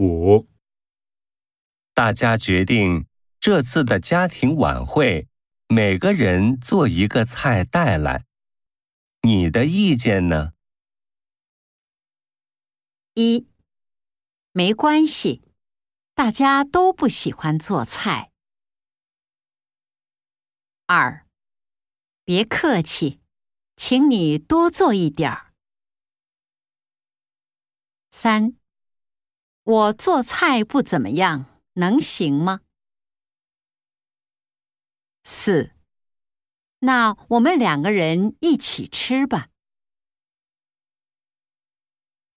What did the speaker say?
五，大家决定这次的家庭晚会，每个人做一个菜带来。你的意见呢？一，没关系，大家都不喜欢做菜。二，别客气，请你多做一点儿。三，我做菜不怎么样，能行吗？四，那我们两个人一起吃吧。